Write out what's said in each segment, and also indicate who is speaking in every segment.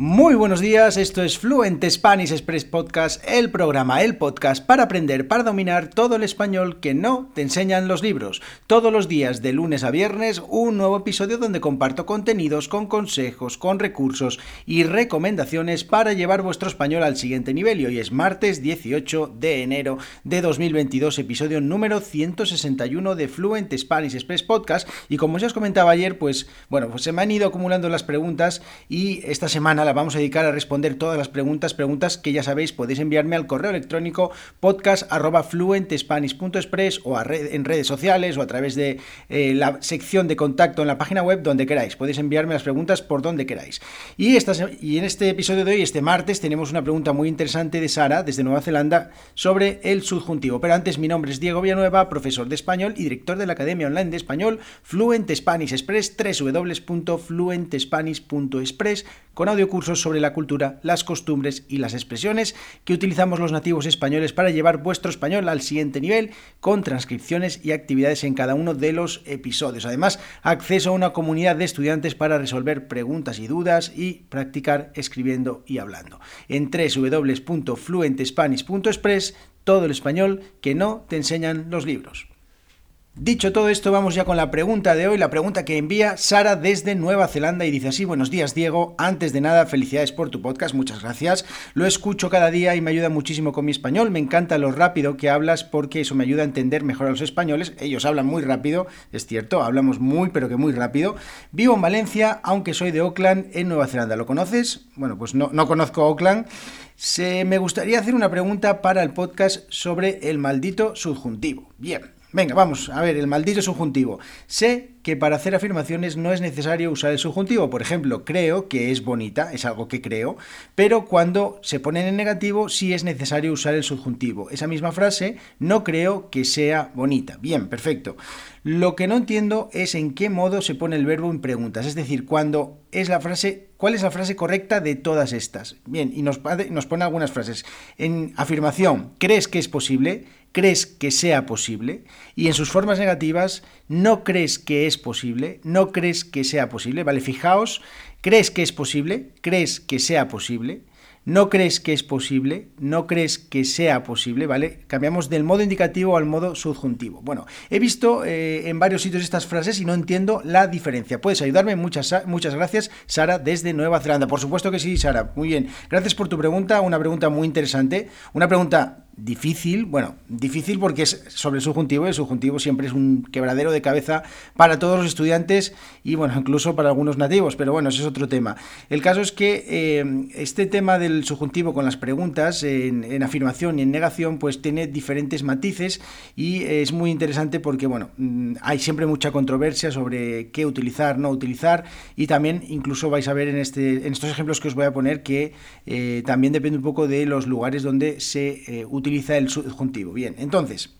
Speaker 1: Muy buenos días, esto es Fluent Spanish Express Podcast, el programa, el podcast para aprender, para dominar todo el español que no te enseñan los libros. Todos los días, de lunes a viernes, un nuevo episodio donde comparto contenidos con consejos, con recursos y recomendaciones para llevar vuestro español al siguiente nivel. Y hoy es martes 18 de enero de 2022, episodio número 161 de Fluent Spanish Express Podcast. Y como os comentaba ayer, pues bueno, pues se me han ido acumulando las preguntas y esta semana vamos a dedicar a responder todas las preguntas, preguntas que ya sabéis, podéis enviarme al correo electrónico podcast.fluentespanish.express o en redes sociales o a través de eh, la sección de contacto en la página web donde queráis. Podéis enviarme las preguntas por donde queráis. Y, esta, y en este episodio de hoy, este martes, tenemos una pregunta muy interesante de Sara desde Nueva Zelanda sobre el subjuntivo. Pero antes, mi nombre es Diego Villanueva, profesor de español y director de la Academia Online de Español Fluent Spanish Express, www.fluentespanish.express con audio cursos sobre la cultura, las costumbres y las expresiones que utilizamos los nativos españoles para llevar vuestro español al siguiente nivel, con transcripciones y actividades en cada uno de los episodios. Además, acceso a una comunidad de estudiantes para resolver preguntas y dudas y practicar escribiendo y hablando. En www.fluentespanish.express, todo el español que no te enseñan los libros. Dicho todo esto, vamos ya con la pregunta de hoy, la pregunta que envía Sara desde Nueva Zelanda y dice así, buenos días Diego, antes de nada felicidades por tu podcast, muchas gracias, lo escucho cada día y me ayuda muchísimo con mi español, me encanta lo rápido que hablas porque eso me ayuda a entender mejor a los españoles, ellos hablan muy rápido, es cierto, hablamos muy pero que muy rápido, vivo en Valencia, aunque soy de Auckland, en Nueva Zelanda, ¿lo conoces? Bueno, pues no, no conozco Auckland. Se, me gustaría hacer una pregunta para el podcast sobre el maldito subjuntivo. Bien, Venga, vamos a ver, el maldito subjuntivo. Sé que para hacer afirmaciones no es necesario usar el subjuntivo. Por ejemplo, creo que es bonita, es algo que creo, pero cuando se pone en negativo sí es necesario usar el subjuntivo. Esa misma frase, no creo que sea bonita. Bien, perfecto. Lo que no entiendo es en qué modo se pone el verbo en preguntas, es decir, cuando es la frase, ¿cuál es la frase correcta de todas estas? Bien, y nos, nos pone algunas frases. En afirmación, ¿crees que es posible? ¿Crees que sea posible? Y en sus formas negativas, ¿no crees que es posible? ¿No crees que sea posible? Vale, fijaos, ¿crees que es posible? ¿Crees que sea posible? ¿No crees que es posible? ¿No crees que sea posible? ¿Vale? Cambiamos del modo indicativo al modo subjuntivo. Bueno, he visto eh, en varios sitios estas frases y no entiendo la diferencia. ¿Puedes ayudarme? Muchas, muchas gracias, Sara, desde Nueva Zelanda. Por supuesto que sí, Sara. Muy bien. Gracias por tu pregunta, una pregunta muy interesante. Una pregunta difícil, bueno, difícil porque es sobre el subjuntivo el subjuntivo siempre es un quebradero de cabeza para todos los estudiantes y bueno, incluso para algunos nativos, pero bueno, ese es otro tema. El caso es que eh, este tema del subjuntivo con las preguntas en, afirmación y en negación pues tiene diferentes matices y es muy interesante porque bueno, mm, hay siempre mucha controversia sobre qué utilizar, no utilizar y también incluso vais a ver en, este, en estos ejemplos que os voy a poner que eh, también depende un poco de los lugares donde se eh, utiliza utiliza el subjuntivo. Bien, entonces,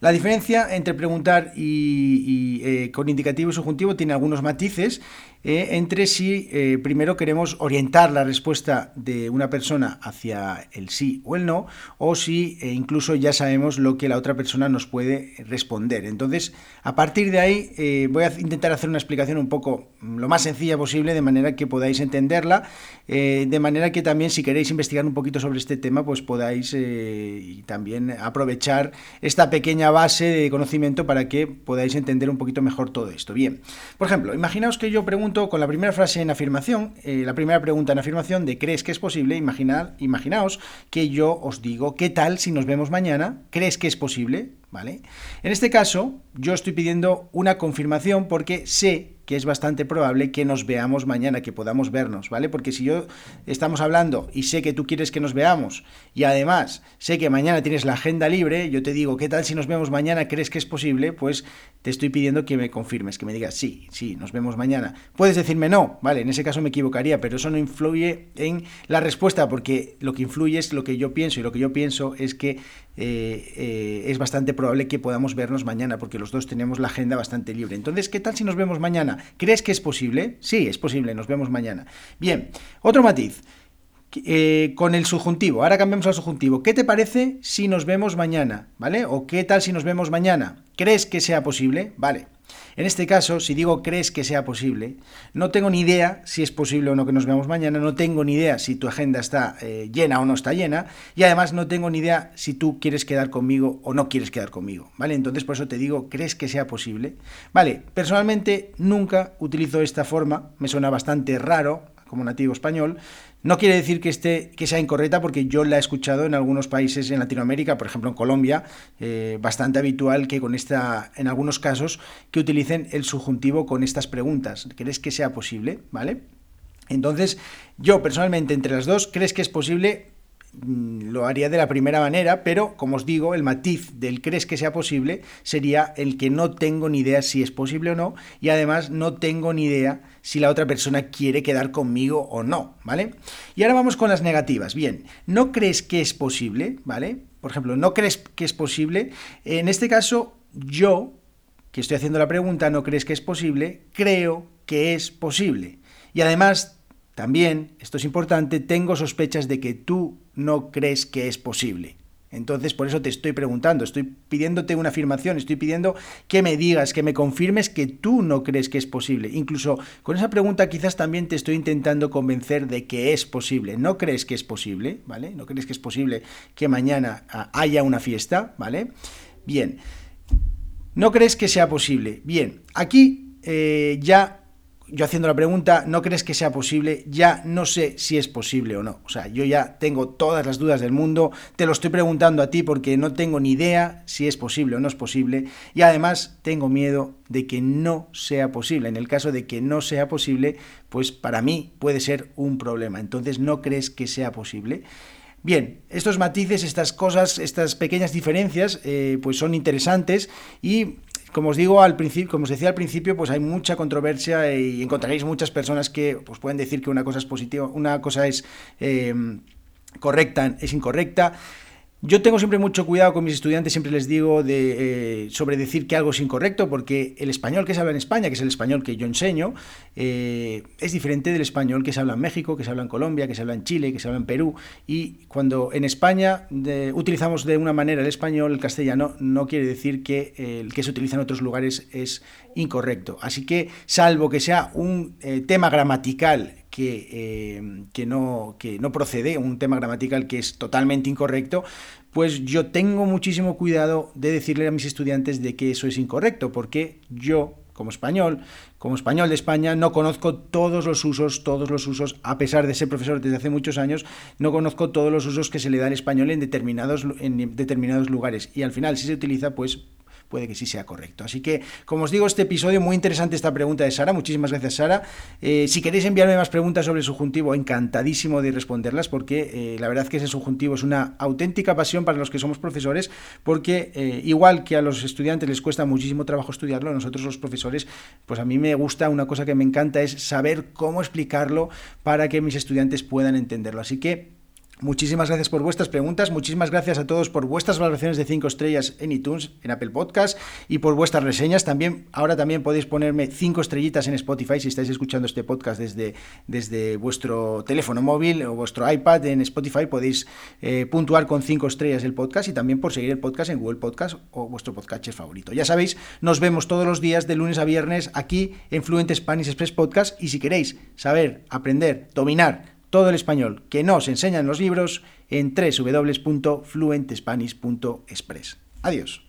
Speaker 1: la diferencia entre preguntar y, eh, con indicativo y subjuntivo tiene algunos matices eh, entre si eh, primero queremos orientar la respuesta de una persona hacia el sí o el no, o si incluso ya sabemos lo que la otra persona nos puede responder. Entonces, a partir de ahí voy a intentar hacer una explicación un poco mm, lo más sencilla posible, de manera que podáis entenderla, de manera que también si queréis investigar un poquito sobre este tema, pues podáis también aprovechar esta pequeña base de conocimiento para que podáis entender un poquito mejor todo esto. Bien, por ejemplo, imaginaos que yo pregunto con la primera frase en afirmación, eh, la primera pregunta en afirmación de ¿crees que es posible? Imaginaos que yo os digo, ¿qué tal si nos vemos mañana? ¿Crees que es posible? ¿Vale? En este caso, yo estoy pidiendo una confirmación porque sé que es bastante probable que nos veamos mañana, que podamos vernos, ¿vale? Porque si yo estamos hablando y sé que tú quieres que nos veamos y además sé que mañana tienes la agenda libre, yo te digo, ¿qué tal si nos vemos mañana? ¿Crees que es posible? Pues te estoy pidiendo que me confirmes, que me digas, sí, sí, nos vemos mañana. Puedes decirme no, ¿vale? En ese caso me equivocaría, pero eso no influye en la respuesta porque lo que influye es lo que yo pienso y lo que yo pienso es que eh, eh, es bastante probable que podamos vernos mañana porque los dos tenemos la agenda bastante libre. Entonces, ¿qué tal si nos vemos mañana? ¿Crees que es posible? Sí, es posible, nos vemos mañana. Bien, otro matiz. Eh, con el subjuntivo, ahora cambiamos al subjuntivo. ¿Qué te parece si nos vemos mañana? ¿Vale? ¿O qué tal si nos vemos mañana? ¿Crees que sea posible? Vale. En este caso, si digo crees que sea posible, no tengo ni idea si es posible o no que nos veamos mañana, no tengo ni idea si tu agenda está eh, llena o no está llena, y además no tengo ni idea si tú quieres quedar conmigo o no quieres quedar conmigo, ¿vale? Entonces por eso te digo, ¿crees que sea posible? Vale, personalmente nunca utilizo esta forma, me suena bastante raro como nativo español, no quiere decir que, esté, que sea incorrecta porque yo la he escuchado en algunos países en Latinoamérica, por ejemplo en Colombia, eh, bastante habitual que con esta, en algunos casos, que utilicen el subjuntivo con estas preguntas. ¿Crees que sea posible? ¿Vale? Entonces, yo personalmente entre las dos, ¿crees que es posible? Mm, lo haría de la primera manera, pero como os digo, el matiz del crees que sea posible sería el que no tengo ni idea si es posible o no, y además no tengo ni idea si la otra persona quiere quedar conmigo o no, ¿vale? Y ahora vamos con las negativas. Bien, ¿no crees que es posible? ¿Vale? Por ejemplo, ¿no crees que es posible? En este caso, yo, que estoy haciendo la pregunta, ¿no crees que es posible? Creo que es posible. Y además también, esto es importante, tengo sospechas de que tú no crees que es posible. Entonces, por eso te estoy preguntando, estoy pidiéndote una afirmación, estoy pidiendo que me digas, que me confirmes que tú no crees que es posible. Incluso con esa pregunta quizás también te estoy intentando convencer de que es posible. ¿No crees que es posible? ¿Vale? ¿No crees que es posible que mañana ah, haya una fiesta? ¿Vale? Bien. ¿No crees que sea posible? Bien, aquí eh, ya yo haciendo la pregunta, ¿no crees que sea posible? Ya no sé si es posible o no. O sea, yo ya tengo todas las dudas del mundo, te lo estoy preguntando a ti porque no tengo ni idea si es posible o no es posible y además tengo miedo de que no sea posible. En el caso de que no sea posible, pues para mí puede ser un problema. Entonces, ¿no crees que sea posible? Bien, estos matices, estas cosas, estas pequeñas diferencias, eh, pues son interesantes y como os digo al principio, como os decía al principio, pues hay mucha controversia y encontraréis muchas personas que pues, pueden decir que una cosa es positiva, una cosa es eh, correcta, es incorrecta. Yo tengo siempre mucho cuidado con mis estudiantes, siempre les digo de, eh, sobre decir que algo es incorrecto, porque el español que se habla en España, que es el español que yo enseño, eh, es diferente del español que se habla en México, que se habla en Colombia, que se habla en Chile, que se habla en Perú. Y cuando en España utilizamos de una manera el español, el castellano, no quiere decir que el que se utiliza en otros lugares es incorrecto. Así que, salvo que sea un eh, tema gramatical que, que, no, procede, un tema gramatical que es totalmente incorrecto, pues yo tengo muchísimo cuidado de decirle a mis estudiantes de que eso es incorrecto, porque yo, como español, como español de España, no conozco todos los usos, todos los usos, a pesar de ser profesor desde hace muchos años, no conozco todos los usos que se le da al español en determinados lugares. Y al final, si se utiliza, pues puede que sí sea correcto. Así que, como os digo, este episodio, muy interesante esta pregunta de Sara. Muchísimas gracias, Sara. Eh, si queréis enviarme más preguntas sobre el subjuntivo, encantadísimo de responderlas, porque eh, la verdad que ese subjuntivo es una auténtica pasión para los que somos profesores, porque eh, igual que a los estudiantes les cuesta muchísimo trabajo estudiarlo, a nosotros los profesores, pues a mí me gusta, una cosa que me encanta es saber cómo explicarlo para que mis estudiantes puedan entenderlo. Así que Muchísimas gracias por vuestras preguntas, muchísimas gracias a todos por vuestras valoraciones de 5 estrellas en iTunes, en Apple Podcast y por vuestras reseñas. También, ahora también podéis ponerme 5 estrellitas en Spotify si estáis escuchando este podcast desde, desde vuestro teléfono móvil o vuestro iPad en Spotify. Podéis eh, puntuar con 5 estrellas el podcast y también por seguir el podcast en Google Podcast o vuestro podcast favorito. Ya sabéis, nos vemos todos los días de lunes a viernes aquí en Fluent Spanish Express Podcast y si queréis saber, aprender, dominar, todo el español que nos enseñan los libros en www.fluentespanish.express. Adiós.